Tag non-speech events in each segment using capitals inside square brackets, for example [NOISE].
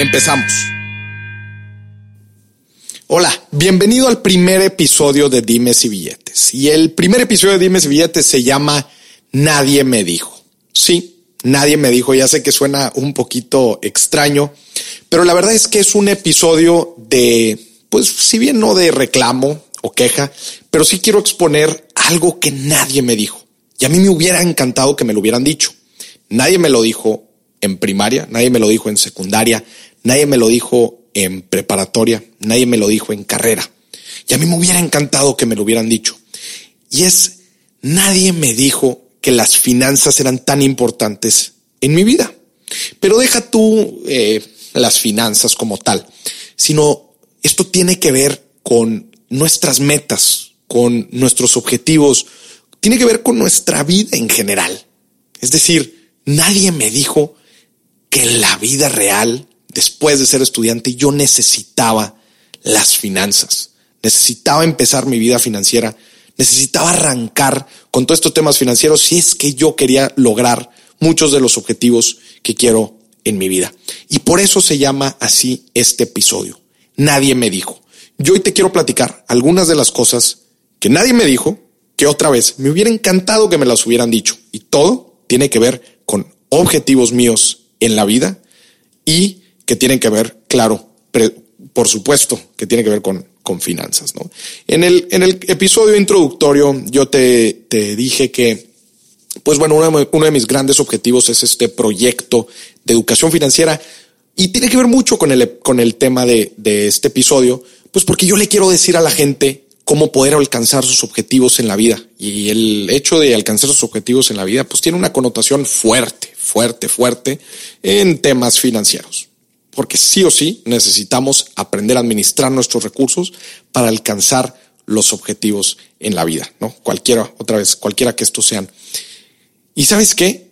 Empezamos. Hola, bienvenido al primer episodio de Dimes y Billetes. Y el primer episodio de Dimes y Billetes se llama Nadie me dijo. Sí, nadie me dijo, ya sé que suena un poquito extraño, pero la verdad es que es un episodio de, pues si bien no de reclamo o queja, pero sí quiero exponer algo que nadie me dijo. Y a mí me hubiera encantado que me lo hubieran dicho. Nadie me lo dijo en primaria, nadie me lo dijo en secundaria, nadie me lo dijo en preparatoria, nadie me lo dijo en carrera. Y a mí me hubiera encantado que me lo hubieran dicho. Y es, nadie me dijo que las finanzas eran tan importantes en mi vida. Pero deja tú eh, las finanzas como tal, sino esto tiene que ver con nuestras metas, con nuestros objetivos, tiene que ver con nuestra vida en general. Es decir, nadie me dijo que la vida real, después de ser estudiante, yo necesitaba las finanzas, necesitaba empezar mi vida financiera necesitaba arrancar con todos estos temas financieros si es que yo quería lograr muchos de los objetivos que quiero en mi vida. Y por eso se llama así este episodio. Nadie me dijo. Yo hoy te quiero platicar algunas de las cosas que nadie me dijo, que otra vez me hubiera encantado que me las hubieran dicho. Y todo tiene que ver con objetivos míos en la vida y que tienen que ver, claro, por supuesto, que tiene que ver con con finanzas. ¿no? En, el, en el episodio introductorio yo te, te dije que, pues bueno, uno de, uno de mis grandes objetivos es este proyecto de educación financiera y tiene que ver mucho con el, con el tema de, de este episodio, pues porque yo le quiero decir a la gente cómo poder alcanzar sus objetivos en la vida. Y el hecho de alcanzar sus objetivos en la vida, pues tiene una connotación fuerte, fuerte, fuerte en temas financieros porque sí o sí necesitamos aprender a administrar nuestros recursos para alcanzar los objetivos en la vida, ¿no? Cualquiera, otra vez, cualquiera que estos sean. Y sabes qué?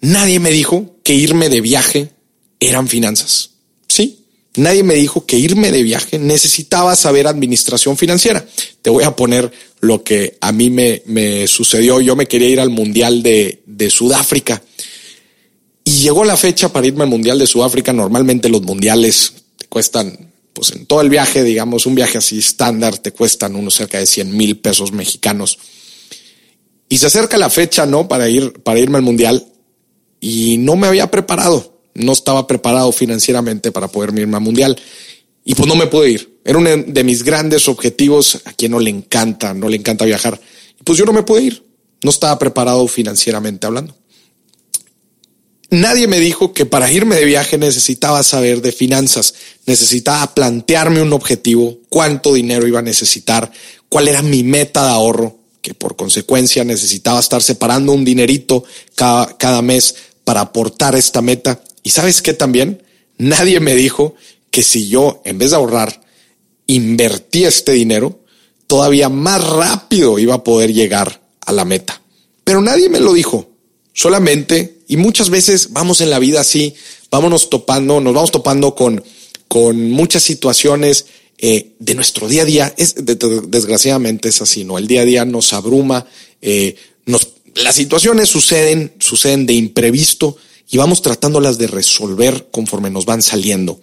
Nadie me dijo que irme de viaje eran finanzas. Sí, nadie me dijo que irme de viaje necesitaba saber administración financiera. Te voy a poner lo que a mí me, me sucedió. Yo me quería ir al Mundial de, de Sudáfrica y llegó la fecha para irme al Mundial de Sudáfrica. Normalmente los mundiales te cuestan, pues en todo el viaje, digamos, un viaje así estándar, te cuestan unos cerca de 100 mil pesos mexicanos. Y se acerca la fecha, ¿no? Para ir, para irme al Mundial. Y no me había preparado. No estaba preparado financieramente para poder irme al Mundial. Y pues no me pude ir. Era uno de mis grandes objetivos. A quien no le encanta, no le encanta viajar. Pues yo no me pude ir. No estaba preparado financieramente hablando. Nadie me dijo que para irme de viaje necesitaba saber de finanzas, necesitaba plantearme un objetivo, cuánto dinero iba a necesitar, cuál era mi meta de ahorro, que por consecuencia necesitaba estar separando un dinerito cada, mes para aportar esta meta. Y sabes qué también? Nadie me dijo que si yo, en vez de ahorrar, invertía este dinero, todavía más rápido iba a poder llegar a la meta. Pero nadie me lo dijo. Solamente, y muchas veces vamos en la vida así, vámonos topando, nos vamos topando con, con muchas situaciones eh, de nuestro día a día. Es, desgraciadamente es así, ¿no? El día a día nos abruma, eh, nos, las situaciones suceden, suceden de imprevisto y vamos tratándolas de resolver conforme nos van saliendo.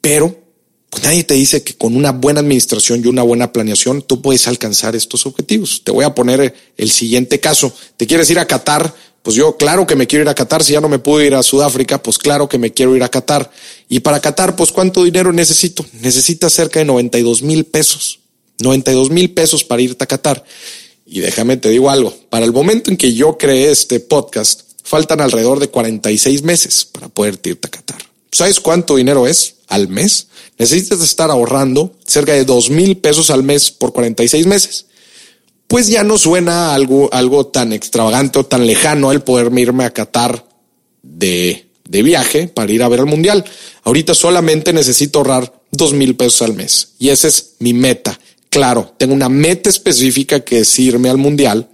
Pero pues nadie te dice que con una buena administración y una buena planeación tú puedes alcanzar estos objetivos. Te voy a poner el siguiente caso. Te quieres ir a Qatar, pues yo claro que me quiero ir a Qatar, si ya no me puedo ir a Sudáfrica, pues claro que me quiero ir a Qatar. Y para Qatar, pues ¿cuánto dinero necesito? Necesitas cerca de 92 mil pesos. 92 mil pesos para irte a Qatar. Y déjame te digo algo, para el momento en que yo creé este podcast, faltan alrededor de 46 meses para poder irte a Qatar. ¿Sabes cuánto dinero es al mes? Necesitas estar ahorrando cerca de 2 mil pesos al mes por 46 meses pues ya no suena algo, algo tan extravagante o tan lejano el poderme irme a Qatar de de viaje para ir a ver al mundial. Ahorita solamente necesito ahorrar dos mil pesos al mes y esa es mi meta. Claro, tengo una meta específica que es irme al mundial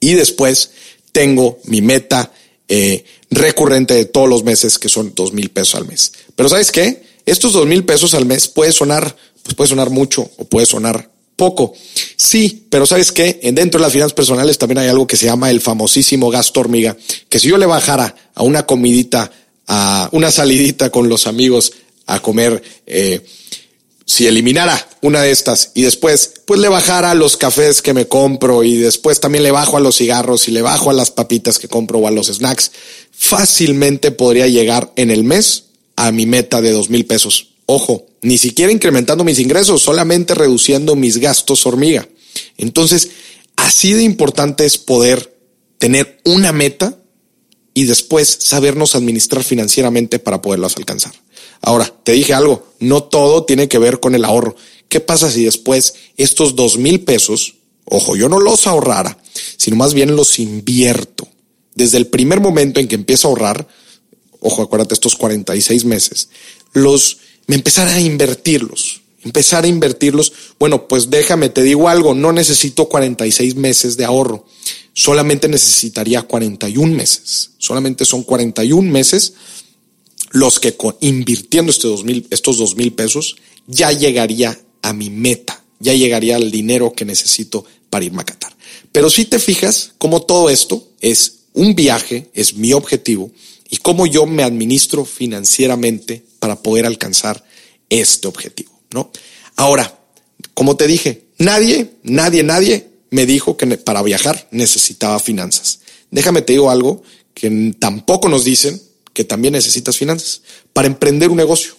y después tengo mi meta eh, recurrente de todos los meses que son dos mil pesos al mes. Pero sabes qué? Estos dos mil pesos al mes puede sonar, pues puede sonar mucho o puede sonar poco. Sí, pero sabes qué? Dentro de las finanzas personales también hay algo que se llama el famosísimo gasto hormiga, que si yo le bajara a una comidita, a una salidita con los amigos a comer, eh, si eliminara una de estas y después pues le bajara a los cafés que me compro y después también le bajo a los cigarros y le bajo a las papitas que compro o a los snacks, fácilmente podría llegar en el mes a mi meta de dos mil pesos. Ojo, ni siquiera incrementando mis ingresos, solamente reduciendo mis gastos hormiga. Entonces, así de importante es poder tener una meta y después sabernos administrar financieramente para poderlas alcanzar. Ahora, te dije algo, no todo tiene que ver con el ahorro. ¿Qué pasa si después estos dos mil pesos, ojo, yo no los ahorrara, sino más bien los invierto? Desde el primer momento en que empiezo a ahorrar, ojo, acuérdate, estos 46 meses, los me empezara a invertirlos, empezar a invertirlos. Bueno, pues déjame, te digo algo, no necesito 46 meses de ahorro, solamente necesitaría 41 meses, solamente son 41 meses los que invirtiendo este estos dos mil pesos ya llegaría a mi meta, ya llegaría al dinero que necesito para irme a Qatar. Pero si te fijas, como todo esto es un viaje, es mi objetivo, y cómo yo me administro financieramente para poder alcanzar este objetivo, ¿no? Ahora, como te dije, nadie, nadie, nadie me dijo que para viajar necesitaba finanzas. Déjame te digo algo que tampoco nos dicen que también necesitas finanzas para emprender un negocio.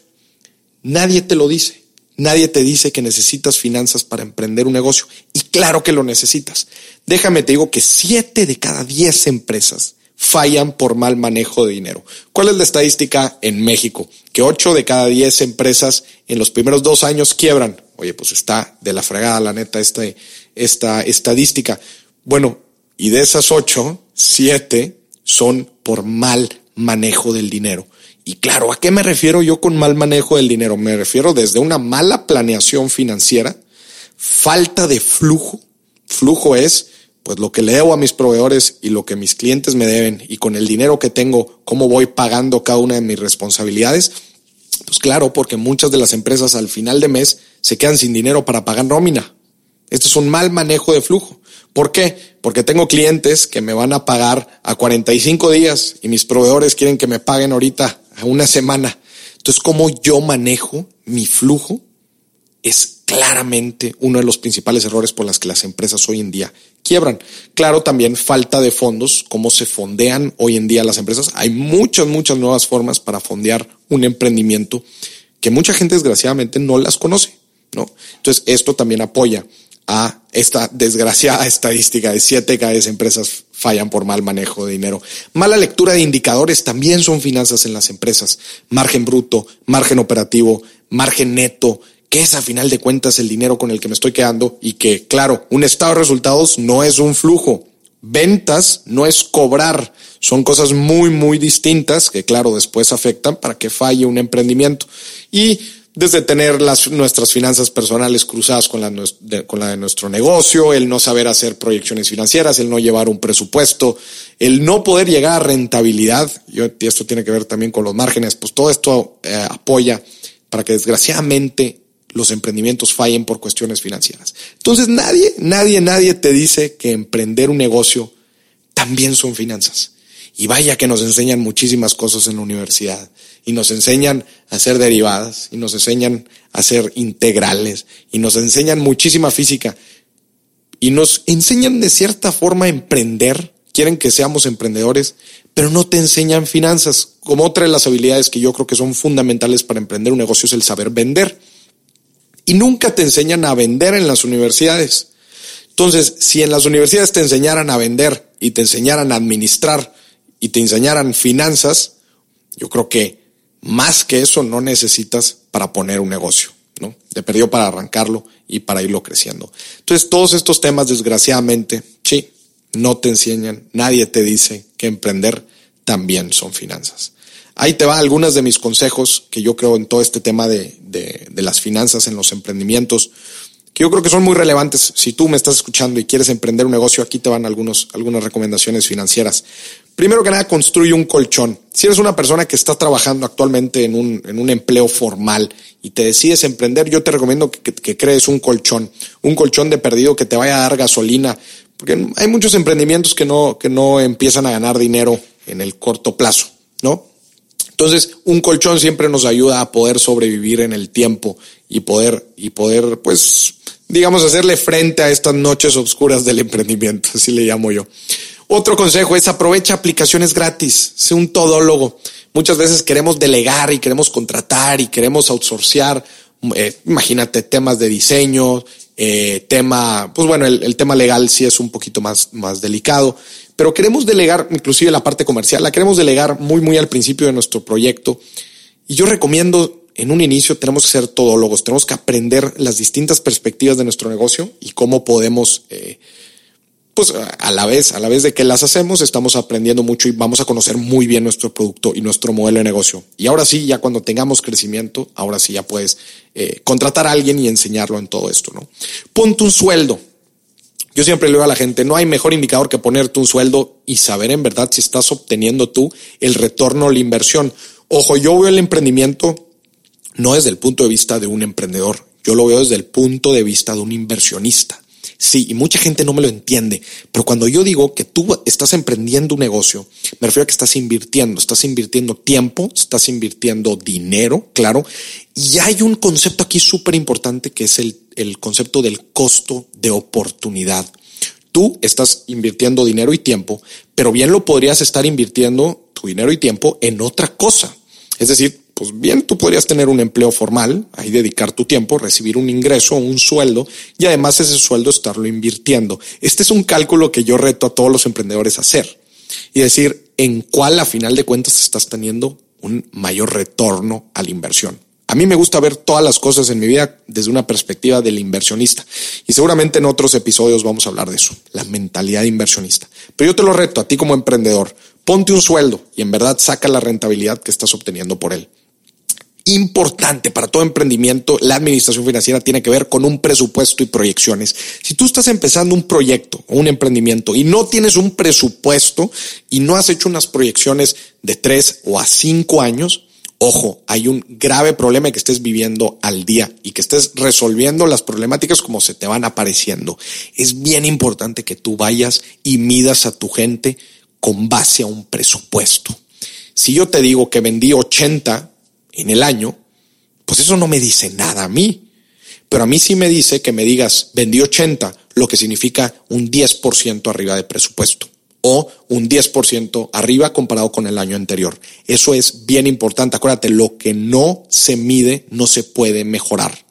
Nadie te lo dice. Nadie te dice que necesitas finanzas para emprender un negocio. Y claro que lo necesitas. Déjame te digo que siete de cada diez empresas fallan por mal manejo de dinero. ¿Cuál es la estadística en México? Que 8 de cada 10 empresas en los primeros dos años quiebran. Oye, pues está de la fregada, la neta, esta, esta estadística. Bueno, y de esas 8, 7 son por mal manejo del dinero. Y claro, ¿a qué me refiero yo con mal manejo del dinero? Me refiero desde una mala planeación financiera, falta de flujo. Flujo es pues lo que le debo a mis proveedores y lo que mis clientes me deben y con el dinero que tengo, cómo voy pagando cada una de mis responsabilidades, pues claro, porque muchas de las empresas al final de mes se quedan sin dinero para pagar nómina. Esto es un mal manejo de flujo. ¿Por qué? Porque tengo clientes que me van a pagar a 45 días y mis proveedores quieren que me paguen ahorita a una semana. Entonces, ¿cómo yo manejo mi flujo? Es claramente uno de los principales errores por las que las empresas hoy en día quiebran. Claro, también falta de fondos, cómo se fondean hoy en día las empresas. Hay muchas, muchas nuevas formas para fondear un emprendimiento que mucha gente desgraciadamente no las conoce, ¿no? Entonces, esto también apoya a esta desgraciada [LAUGHS] estadística de siete cada empresas fallan por mal manejo de dinero. Mala lectura de indicadores también son finanzas en las empresas. Margen bruto, margen operativo, margen neto, que es a final de cuentas el dinero con el que me estoy quedando y que, claro, un estado de resultados no es un flujo. Ventas no es cobrar. Son cosas muy, muy distintas que, claro, después afectan para que falle un emprendimiento. Y desde tener las, nuestras finanzas personales cruzadas con la, con la de nuestro negocio, el no saber hacer proyecciones financieras, el no llevar un presupuesto, el no poder llegar a rentabilidad, y esto tiene que ver también con los márgenes, pues todo esto eh, apoya para que desgraciadamente los emprendimientos fallen por cuestiones financieras. Entonces nadie, nadie, nadie te dice que emprender un negocio también son finanzas. Y vaya que nos enseñan muchísimas cosas en la universidad. Y nos enseñan a hacer derivadas, y nos enseñan a hacer integrales, y nos enseñan muchísima física. Y nos enseñan de cierta forma a emprender, quieren que seamos emprendedores, pero no te enseñan finanzas. Como otra de las habilidades que yo creo que son fundamentales para emprender un negocio es el saber vender y nunca te enseñan a vender en las universidades. Entonces, si en las universidades te enseñaran a vender y te enseñaran a administrar y te enseñaran finanzas, yo creo que más que eso no necesitas para poner un negocio, ¿no? Te perdió para arrancarlo y para irlo creciendo. Entonces, todos estos temas, desgraciadamente, sí, no te enseñan, nadie te dice que emprender también son finanzas. Ahí te va algunas de mis consejos que yo creo en todo este tema de las finanzas en los emprendimientos que yo creo que son muy relevantes. Si tú me estás escuchando y quieres emprender un negocio, aquí te van algunos, algunas recomendaciones financieras. Primero que nada, construye un colchón. Si eres una persona que está trabajando actualmente en un, en un empleo formal y te decides emprender, yo te recomiendo que, que, crees un colchón, un colchón de perdido que te vaya a dar gasolina, porque hay muchos emprendimientos que no, que no empiezan a ganar dinero en el corto plazo, ¿no? Entonces, un colchón siempre nos ayuda a poder sobrevivir en el tiempo y poder, y poder, pues, digamos, hacerle frente a estas noches oscuras del emprendimiento, [LAUGHS] así le llamo yo. Otro consejo es aprovecha aplicaciones gratis, sé un todólogo. Muchas veces queremos delegar y queremos contratar y queremos outsourcear. Eh, imagínate temas de diseño, eh, tema, pues bueno, el, tema legal sí es un poquito más, más delicado, pero queremos delegar, inclusive la parte comercial, la queremos delegar muy, muy al principio de nuestro proyecto. Y yo recomiendo en un inicio tenemos que ser todólogos, tenemos que aprender las distintas perspectivas de nuestro negocio y cómo podemos, eh, pues a la vez, a la vez de que las hacemos, estamos aprendiendo mucho y vamos a conocer muy bien nuestro producto y nuestro modelo de negocio. Y ahora sí, ya cuando tengamos crecimiento, ahora sí ya puedes eh, contratar a alguien y enseñarlo en todo esto, ¿no? Ponte un sueldo. Yo siempre le digo a la gente, no hay mejor indicador que ponerte un sueldo y saber en verdad si estás obteniendo tú el retorno o la inversión. Ojo, yo veo el emprendimiento no desde el punto de vista de un emprendedor, yo lo veo desde el punto de vista de un inversionista. Sí, y mucha gente no me lo entiende, pero cuando yo digo que tú estás emprendiendo un negocio, me refiero a que estás invirtiendo, estás invirtiendo tiempo, estás invirtiendo dinero, claro, y hay un concepto aquí súper importante que es el, el concepto del costo de oportunidad. Tú estás invirtiendo dinero y tiempo, pero bien lo podrías estar invirtiendo tu dinero y tiempo en otra cosa. Es decir, pues bien, tú podrías tener un empleo formal, ahí dedicar tu tiempo, recibir un ingreso, un sueldo y además ese sueldo estarlo invirtiendo. Este es un cálculo que yo reto a todos los emprendedores a hacer y decir en cuál a final de cuentas estás teniendo un mayor retorno a la inversión. A mí me gusta ver todas las cosas en mi vida desde una perspectiva del inversionista y seguramente en otros episodios vamos a hablar de eso, la mentalidad inversionista. Pero yo te lo reto a ti como emprendedor, ponte un sueldo y en verdad saca la rentabilidad que estás obteniendo por él importante para todo emprendimiento, la administración financiera tiene que ver con un presupuesto y proyecciones. Si tú estás empezando un proyecto o un emprendimiento y no tienes un presupuesto y no has hecho unas proyecciones de tres o a cinco años, ojo, hay un grave problema que estés viviendo al día y que estés resolviendo las problemáticas como se te van apareciendo. Es bien importante que tú vayas y midas a tu gente con base a un presupuesto. Si yo te digo que vendí 80 en el año, pues eso no me dice nada a mí. Pero a mí sí me dice que me digas, vendí 80, lo que significa un 10% arriba de presupuesto o un 10% arriba comparado con el año anterior. Eso es bien importante. Acuérdate, lo que no se mide no se puede mejorar.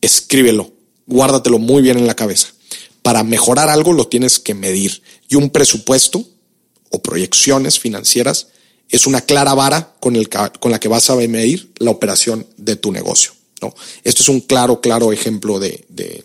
Escríbelo, guárdatelo muy bien en la cabeza. Para mejorar algo lo tienes que medir. Y un presupuesto o proyecciones financieras es una clara vara con, el, con la que vas a medir la operación de tu negocio. ¿no? Esto es un claro, claro ejemplo de, de,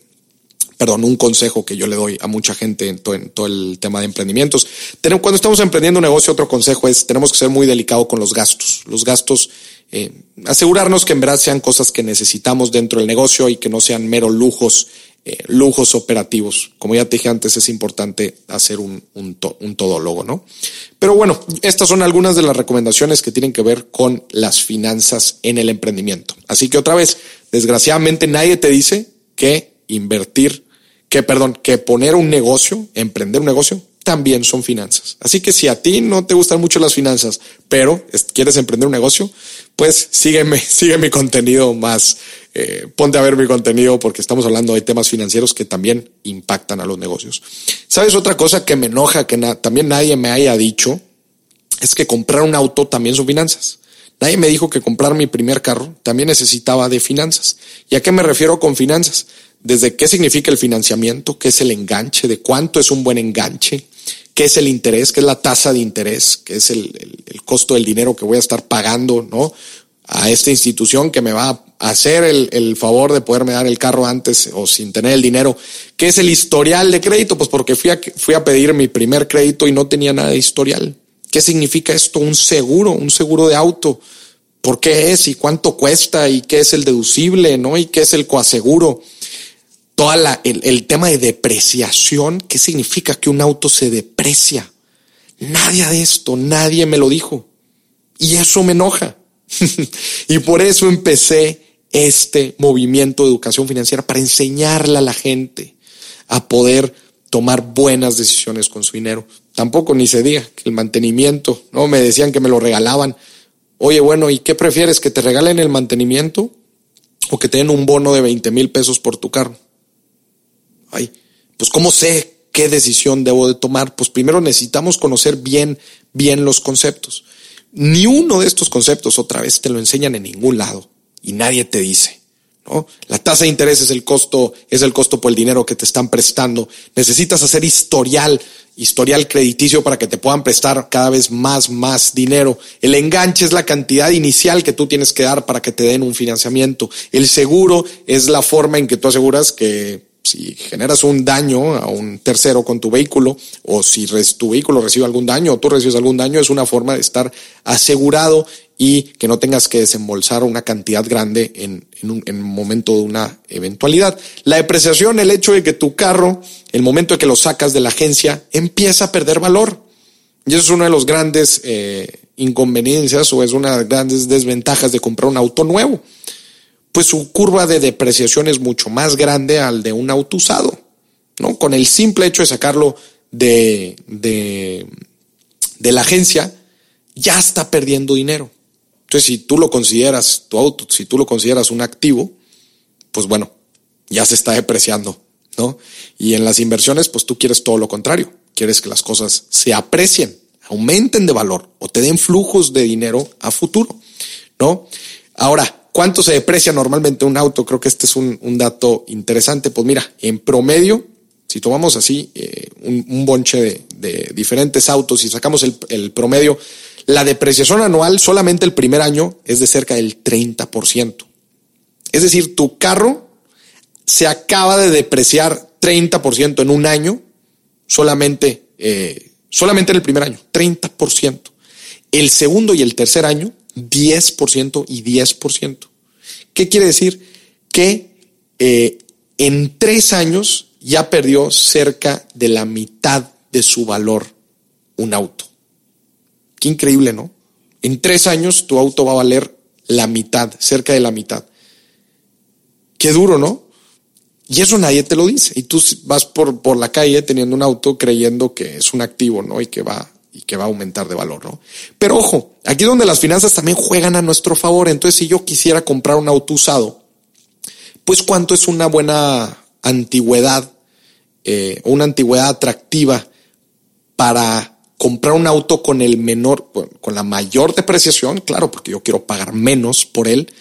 perdón, un consejo que yo le doy a mucha gente en todo, el tema de emprendimientos. Cuando estamos emprendiendo un negocio, otro consejo es tenemos que ser muy delicados con los gastos. Los gastos, eh, asegurarnos que en verdad sean cosas que necesitamos dentro del negocio y que no sean mero lujos eh, lujos operativos. Como ya te dije antes, es importante hacer un, un, un todólogo, ¿no? Pero bueno, estas son algunas de las recomendaciones que tienen que ver con las finanzas en el emprendimiento. Así que otra vez, desgraciadamente nadie te dice que invertir, que perdón, que poner un negocio, emprender un negocio, también son finanzas. Así que si a ti no te gustan mucho las finanzas, pero quieres emprender un negocio, pues sígueme, [LAUGHS] sigue mi contenido más, eh, ponte a ver mi contenido porque estamos hablando de temas financieros que también impactan a los negocios. ¿Sabes otra cosa que me enoja, que también nadie me haya dicho? Es que comprar un auto también son finanzas. Nadie me dijo que comprar mi primer carro también necesitaba de finanzas. ¿Y a qué me refiero con finanzas? Desde qué significa el financiamiento, qué es el enganche, de cuánto es un buen enganche, qué es el interés, qué es la tasa de interés, qué es el, costo del dinero que voy a estar pagando, ¿no? A esta institución que me va a hacer el, el, favor de poderme dar el carro antes o sin tener el dinero. ¿Qué es el historial de crédito? Pues porque fui a, fui a pedir mi primer crédito y no tenía nada de historial. ¿Qué significa esto? Un seguro, un seguro de auto. ¿Por qué es y cuánto cuesta y qué es el deducible, ¿no? Y qué es el coaseguro. Todo el, el tema de depreciación, ¿qué significa que un auto se deprecia? Nadie de esto, nadie me lo dijo. Y eso me enoja. [LAUGHS] y por eso empecé este movimiento de educación financiera para enseñarle a la gente a poder tomar buenas decisiones con su dinero. Tampoco ni se diga que el mantenimiento, no me decían que me lo regalaban. Oye, bueno, ¿y qué prefieres? ¿Que te regalen el mantenimiento o que te den un bono de 20 mil pesos por tu carro? Ay, pues ¿cómo sé qué decisión debo de tomar? Pues primero necesitamos conocer bien, bien los conceptos. Ni uno de estos conceptos otra vez te lo enseñan en ningún lado y nadie te dice. ¿no? La tasa de interés es el costo, es el costo por el dinero que te están prestando. Necesitas hacer historial, historial crediticio para que te puedan prestar cada vez más, más dinero. El enganche es la cantidad inicial que tú tienes que dar para que te den un financiamiento. El seguro es la forma en que tú aseguras que si generas un daño a un tercero con tu vehículo o si tu vehículo recibe algún daño o tú recibes algún daño, es una forma de estar asegurado y que no tengas que desembolsar una cantidad grande en, un, en momento de una eventualidad. La depreciación, el hecho de que tu carro, el momento de que lo sacas de la agencia, empieza a perder valor. Y eso es una de los grandes eh, inconveniencias o es una de las grandes desventajas de comprar un auto nuevo. Pues su curva de depreciación es mucho más grande al de un auto usado. ¿no? Con el simple hecho de sacarlo de, de, de la agencia, ya está perdiendo dinero. Entonces, si tú lo consideras tu auto, si tú lo consideras un activo, pues bueno, ya se está depreciando, ¿no? Y en las inversiones, pues tú quieres todo lo contrario. Quieres que las cosas se aprecien, aumenten de valor o te den flujos de dinero a futuro, ¿no? Ahora, ¿cuánto se deprecia normalmente un auto? Creo que este es un, dato interesante. Pues mira, en promedio, si tomamos así eh, un, bonche de, diferentes autos y sacamos el promedio, la depreciación anual solamente el primer año es de cerca del 30%. Es decir, tu carro se acaba de depreciar 30% en un año, solamente, eh, solamente en el primer año, 30%. El segundo y el tercer año, 10% y 10%. ¿Qué quiere decir? Que eh, en tres años ya perdió cerca de la mitad de su valor un auto. Increíble, ¿no? En tres años tu auto va a valer la mitad, cerca de la mitad. Qué duro, ¿no? Y eso nadie te lo dice. Y tú vas por, por la calle teniendo un auto creyendo que es un activo, ¿no? Y que va, y que va a aumentar de valor, ¿no? Pero ojo, aquí donde las finanzas también juegan a nuestro favor. Entonces, si yo quisiera comprar un auto usado, pues cuánto es una buena antigüedad, eh, una antigüedad atractiva para comprar un auto con el menor, con la mayor depreciación, claro, porque yo quiero pagar menos por él,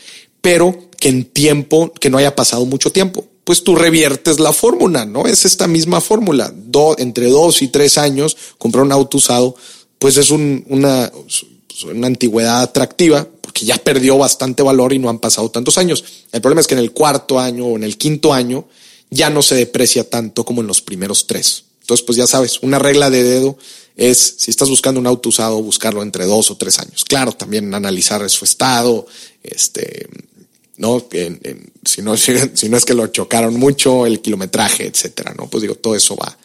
pero que en tiempo, que no haya pasado mucho tiempo. Pues tú reviertes la fórmula, ¿no? Es esta misma fórmula. entre dos y tres años, comprar un auto usado, pues es una, antigüedad atractiva, porque ya perdió bastante valor y no han pasado tantos años. El problema es que en el cuarto año o en el quinto año ya no se deprecia tanto como en los primeros tres. Entonces, pues ya sabes, una regla de dedo es, si estás buscando un auto usado, buscarlo entre dos o tres años. Claro, también analizar su estado, este, ¿no? si no, [LAUGHS] si no es que lo chocaron mucho, el kilometraje, etcétera, ¿no? Pues digo, todo eso va,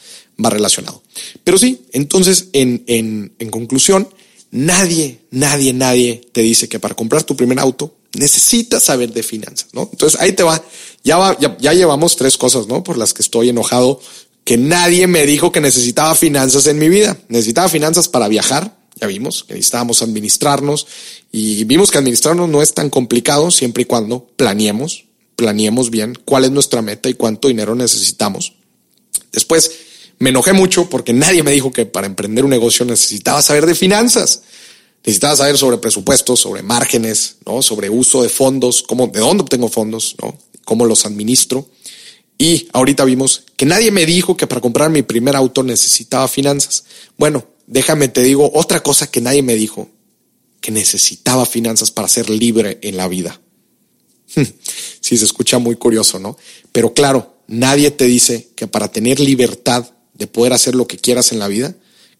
va relacionado. Pero sí, entonces, en, en, en conclusión, nadie, nadie, nadie te dice que para comprar tu primer auto necesitas saber de finanzas, ¿no? Entonces ahí te va, ya va, ya, ya llevamos tres cosas, ¿no? Por las que estoy enojado que nadie me dijo que necesitaba finanzas en mi vida. Necesitaba finanzas para viajar. Ya vimos que necesitábamos administrarnos y vimos que administrarnos no es tan complicado siempre y cuando planeemos, planeemos bien cuál es nuestra meta y cuánto dinero necesitamos. Después me enojé mucho porque nadie me dijo que para emprender un negocio necesitaba saber de finanzas. Necesitaba saber sobre presupuestos, sobre márgenes, ¿no? Sobre uso de fondos, cómo, de dónde obtengo fondos, ¿no? Cómo los administro. Y ahorita vimos que nadie me dijo que para comprar mi primer auto necesitaba finanzas. Bueno, déjame te digo otra cosa que nadie me dijo, que necesitaba finanzas para ser libre en la vida. sí, se escucha muy curioso, ¿no? Pero claro, nadie te dice que para tener libertad de poder hacer lo que quieras en la vida,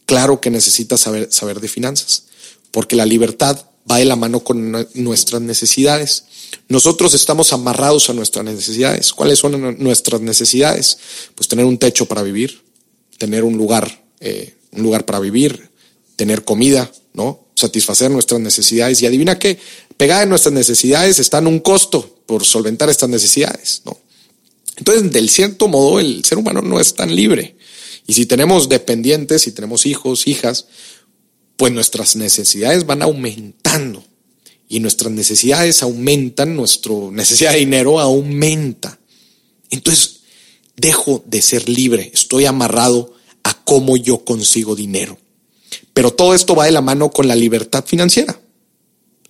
claro que necesitas saber, saber de finanzas, porque la libertad va de la mano con nuestras necesidades. Nosotros estamos amarrados a nuestras necesidades. ¿Cuáles son nuestras necesidades? Pues tener un techo para vivir, tener un lugar, eh, un lugar para vivir, tener comida, ¿no? Satisfacer nuestras necesidades. Y adivina qué, pegada en nuestras necesidades están un costo por solventar estas necesidades, ¿no? Entonces, del cierto modo, el ser humano no es tan libre. Y si tenemos dependientes, si tenemos hijos, hijas, pues nuestras necesidades van aumentando. Y nuestras necesidades aumentan, nuestra necesidad de dinero aumenta. Entonces, dejo de ser libre, estoy amarrado a cómo yo consigo dinero. Pero todo esto va de la mano con la libertad financiera.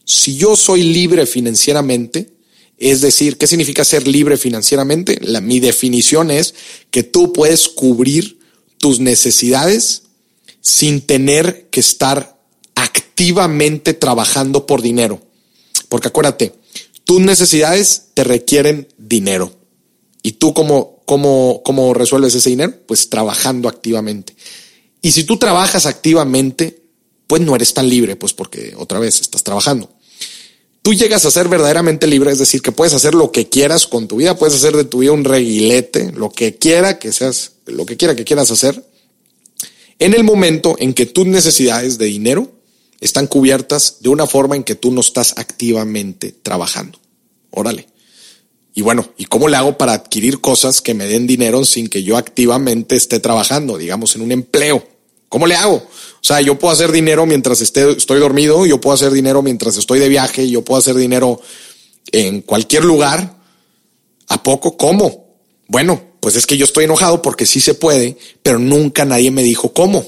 Si yo soy libre financieramente, es decir, ¿qué significa ser libre financieramente? La, mi definición es que tú puedes cubrir tus necesidades sin tener que estar activamente trabajando por dinero. Porque acuérdate, tus necesidades te requieren dinero. ¿Y tú cómo, cómo, cómo resuelves ese dinero? Pues trabajando activamente. Y si tú trabajas activamente, pues no eres tan libre, pues porque otra vez estás trabajando. Tú llegas a ser verdaderamente libre, es decir, que puedes hacer lo que quieras con tu vida, puedes hacer de tu vida un reguilete, lo que quiera que seas, lo que quiera que quieras hacer, en el momento en que tus necesidades de dinero están cubiertas de una forma en que tú no estás activamente trabajando. Órale. Y bueno, ¿y cómo le hago para adquirir cosas que me den dinero sin que yo activamente esté trabajando, digamos, en un empleo? ¿Cómo le hago? O sea, yo puedo hacer dinero mientras esté, estoy dormido, yo puedo hacer dinero mientras estoy de viaje, yo puedo hacer dinero en cualquier lugar. ¿A poco? ¿Cómo? Bueno, pues es que yo estoy enojado porque sí se puede, pero nunca nadie me dijo cómo.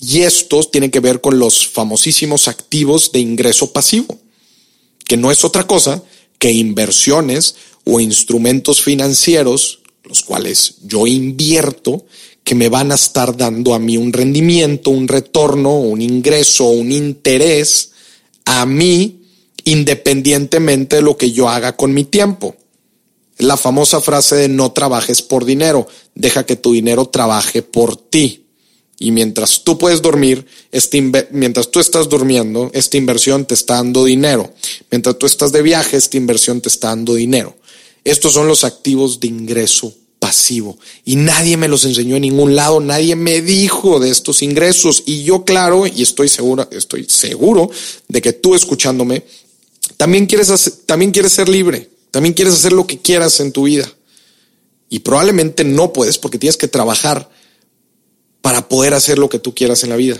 Y estos tienen que ver con los famosísimos activos de ingreso pasivo, que no es otra cosa que inversiones o instrumentos financieros, los cuales yo invierto, que me van a estar dando a mí un rendimiento, un retorno, un ingreso, un interés a mí, independientemente de lo que yo haga con mi tiempo. La famosa frase de no trabajes por dinero, deja que tu dinero trabaje por ti. Y mientras tú puedes dormir, mientras tú estás durmiendo, esta inversión te está dando dinero. Mientras tú estás de viaje, esta inversión te está dando dinero. Estos son los activos de ingreso pasivo. Y nadie me los enseñó en ningún lado, nadie me dijo de estos ingresos. Y yo, claro, y estoy seguro, estoy seguro de que tú escuchándome, también quieres, también quieres ser libre. También quieres hacer lo que quieras en tu vida. Y probablemente no puedes porque tienes que trabajar para poder hacer lo que tú quieras en la vida.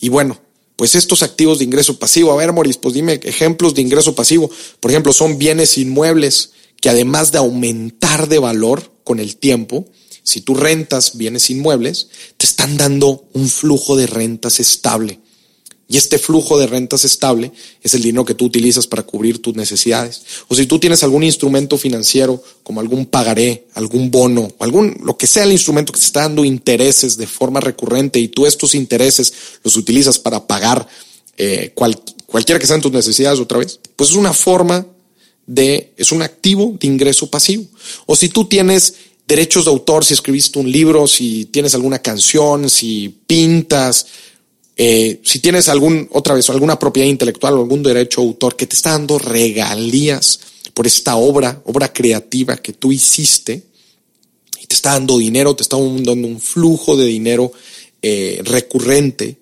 Y bueno, pues estos activos de ingreso pasivo, a ver, Moris, pues dime ejemplos de ingreso pasivo. Por ejemplo, son bienes inmuebles que además de aumentar de valor con el tiempo, si tú rentas bienes inmuebles, te están dando un flujo de rentas estable. Y este flujo de rentas estable es el dinero que tú utilizas para cubrir tus necesidades. O si tú tienes algún instrumento financiero, como algún pagaré, algún bono, algún, lo que sea el instrumento que te está dando intereses de forma recurrente y tú estos intereses los utilizas para pagar eh, cualquiera que sean tus necesidades otra vez, pues es una forma de, es un activo de ingreso pasivo. O si tú tienes derechos de autor, si escribiste un libro, si tienes alguna canción, si pintas, eh, si tienes algún, otra vez, alguna propiedad intelectual o algún derecho de autor que te está dando regalías por esta obra, obra creativa que tú hiciste, y te está dando dinero, te está dando un flujo de dinero eh, recurrente,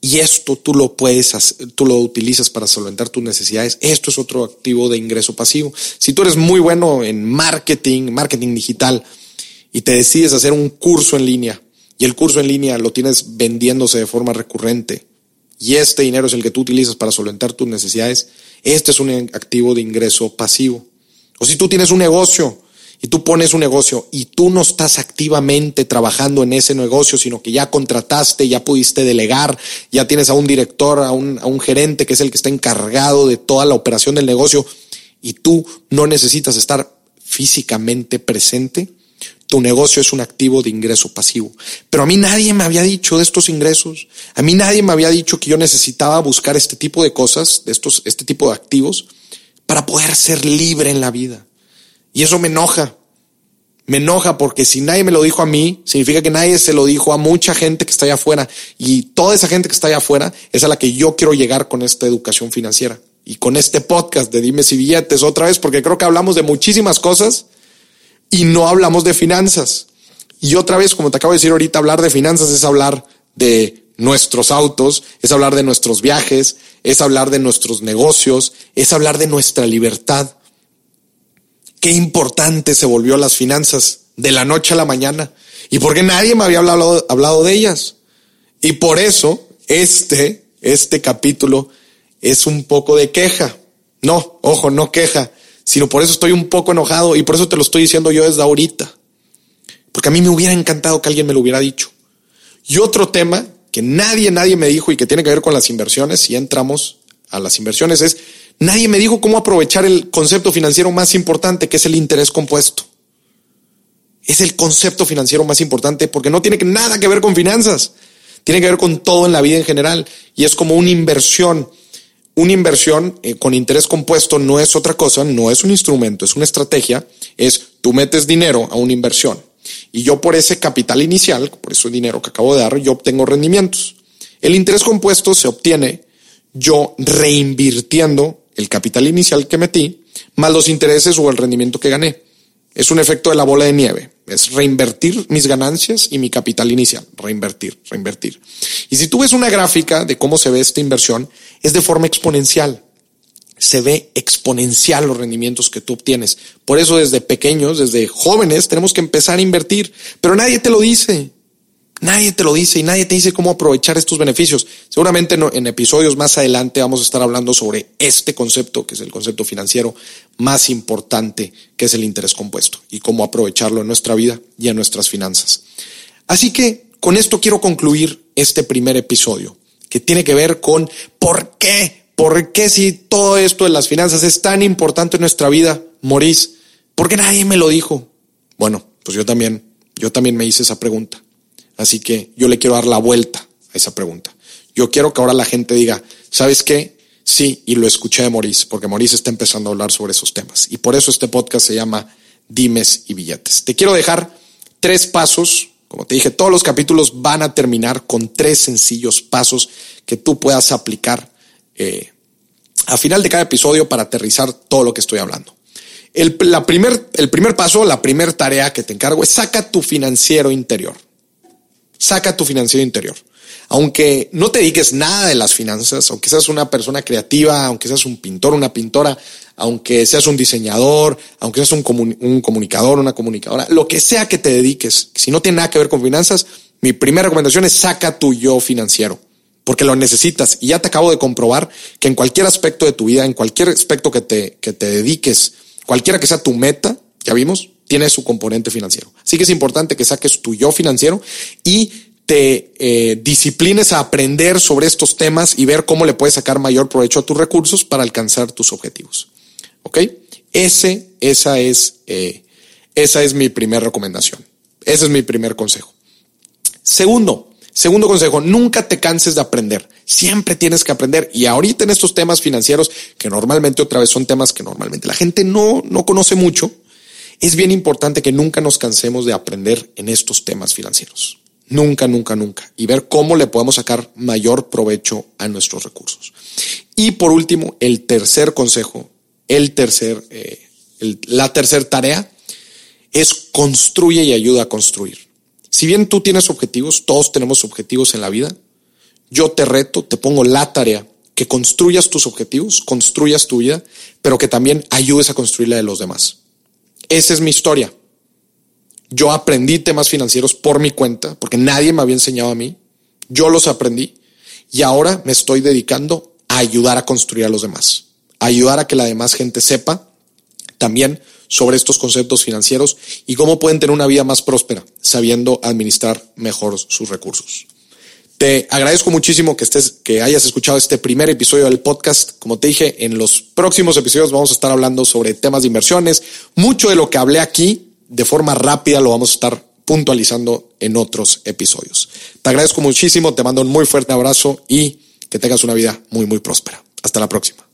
y esto tú lo puedes, tú lo utilizas para solventar tus necesidades. Esto es otro activo de ingreso pasivo. Si tú eres muy bueno en marketing, marketing digital, y te decides hacer un curso en línea, y el curso en línea lo tienes vendiéndose de forma recurrente y este dinero es el que tú utilizas para solventar tus necesidades, este es un activo de ingreso pasivo. O si tú tienes un negocio y tú pones un negocio y tú no estás activamente trabajando en ese negocio, sino que ya contrataste, ya pudiste delegar, ya tienes a un director, a un, a un gerente que es el que está encargado de toda la operación del negocio y tú no necesitas estar físicamente presente, tu negocio es un activo de ingreso pasivo. Pero a mí nadie me había dicho de estos ingresos. A mí nadie me había dicho que yo necesitaba buscar este tipo de cosas, de estos, este tipo de activos, para poder ser libre en la vida. Y eso me enoja. Me enoja porque si nadie me lo dijo a mí, significa que nadie se lo dijo a mucha gente que está allá afuera. Y toda esa gente que está allá afuera es a la que yo quiero llegar con esta educación financiera. Y con este podcast de Dime si billetes otra vez, porque creo que hablamos de muchísimas cosas y no hablamos de finanzas. Y otra vez, como te acabo de decir ahorita, hablar de finanzas es hablar de nuestros autos, es hablar de nuestros viajes, es hablar de nuestros negocios, es hablar de nuestra libertad. Qué importante se volvió las finanzas de la noche a la mañana y porque nadie me había hablado, hablado de ellas. Y por eso este, este capítulo es un poco de queja. No, ojo, no queja, sino por eso estoy un poco enojado y por eso te lo estoy diciendo yo desde ahorita. Porque a mí me hubiera encantado que alguien me lo hubiera dicho. Y otro tema que nadie, nadie me dijo y que tiene que ver con las inversiones, si entramos a las inversiones, es nadie me dijo cómo aprovechar el concepto financiero más importante, que es el interés compuesto. Es el concepto financiero más importante porque no tiene nada que ver con finanzas, tiene que ver con todo en la vida en general y es como una inversión. Una inversión eh, con interés compuesto no es otra cosa, no es un instrumento, es una estrategia, es tú metes dinero a una inversión y yo por ese capital inicial, por ese dinero que acabo de dar, yo obtengo rendimientos. El interés compuesto se obtiene yo reinvirtiendo el capital inicial que metí, más los intereses o el rendimiento que gané. Es un efecto de la bola de nieve. Es reinvertir mis ganancias y mi capital inicial. Reinvertir, reinvertir. Y si tú ves una gráfica de cómo se ve esta inversión, es de forma exponencial se ve exponencial los rendimientos que tú obtienes. Por eso desde pequeños, desde jóvenes, tenemos que empezar a invertir, pero nadie te lo dice. Nadie te lo dice y nadie te dice cómo aprovechar estos beneficios. Seguramente en episodios más adelante vamos a estar hablando sobre este concepto, que es el concepto financiero más importante, que es el interés compuesto, y cómo aprovecharlo en nuestra vida y en nuestras finanzas. Así que con esto quiero concluir este primer episodio, que tiene que ver con por qué ¿Por qué si todo esto de las finanzas es tan importante en nuestra vida, morís? ¿Por qué nadie me lo dijo? Bueno, pues yo también, yo también me hice esa pregunta. Así que yo le quiero dar la vuelta a esa pregunta. Yo quiero que ahora la gente diga, ¿sabes qué? Sí, y lo escuché de Maurice, porque Maurice está empezando a hablar sobre esos temas. Y por eso este podcast se llama Dimes y Billetes. Te quiero dejar tres pasos. Como te dije, todos los capítulos van a terminar con tres sencillos pasos que tú puedas aplicar eh, a final de cada episodio para aterrizar todo lo que estoy hablando. El, primer, el primer paso, la primera tarea que te encargo es saca tu financiero interior. Saca tu financiero interior. Aunque no te dediques nada de las finanzas, aunque seas una persona creativa, aunque seas un pintor, una pintora, aunque seas un diseñador, aunque seas un, un comunicador, una comunicadora, lo que sea que te dediques, si no tiene nada que ver con finanzas, mi primera recomendación es saca tu yo financiero porque lo necesitas. Y ya te acabo de comprobar que en cualquier aspecto de tu vida, en cualquier aspecto que te, que te dediques, cualquiera que sea tu meta, ya vimos, tiene su componente financiero. Así que es importante que saques tu yo financiero y te eh, disciplines a aprender sobre estos temas y ver cómo le puedes sacar mayor provecho a tus recursos para alcanzar tus objetivos. ¿Ok? Ese, esa es, eh, esa es mi primera recomendación. Ese es mi primer consejo. Segundo, Segundo consejo, nunca te canses de aprender. Siempre tienes que aprender. Y ahorita en estos temas financieros, que normalmente otra vez son temas que normalmente la gente no, no conoce mucho, es bien importante que nunca nos cansemos de aprender en estos temas financieros. Nunca, nunca, nunca. Y ver cómo le podemos sacar mayor provecho a nuestros recursos. Y por último, el tercer consejo, el tercer, eh, la tercera tarea es construye y ayuda a construir. Si bien tú tienes objetivos, todos tenemos objetivos en la vida, yo te reto, te pongo la tarea que construyas tus objetivos, construyas tu vida, pero que también ayudes a construir la de los demás. Esa es mi historia. Yo aprendí temas financieros por mi cuenta, porque nadie me había enseñado a mí. Yo los aprendí y ahora me estoy dedicando a ayudar a construir a los demás, a ayudar a que la demás gente sepa también sobre estos conceptos financieros y cómo pueden tener una vida más próspera, sabiendo administrar mejor sus recursos. Te agradezco muchísimo que estés, que hayas escuchado este primer episodio del podcast. Como te dije, en los próximos episodios vamos a estar hablando sobre temas de inversiones. Mucho de lo que hablé aquí, de forma rápida, lo vamos a estar puntualizando en otros episodios. Te agradezco muchísimo, te mando un muy fuerte abrazo y que tengas una vida muy, muy próspera. Hasta la próxima.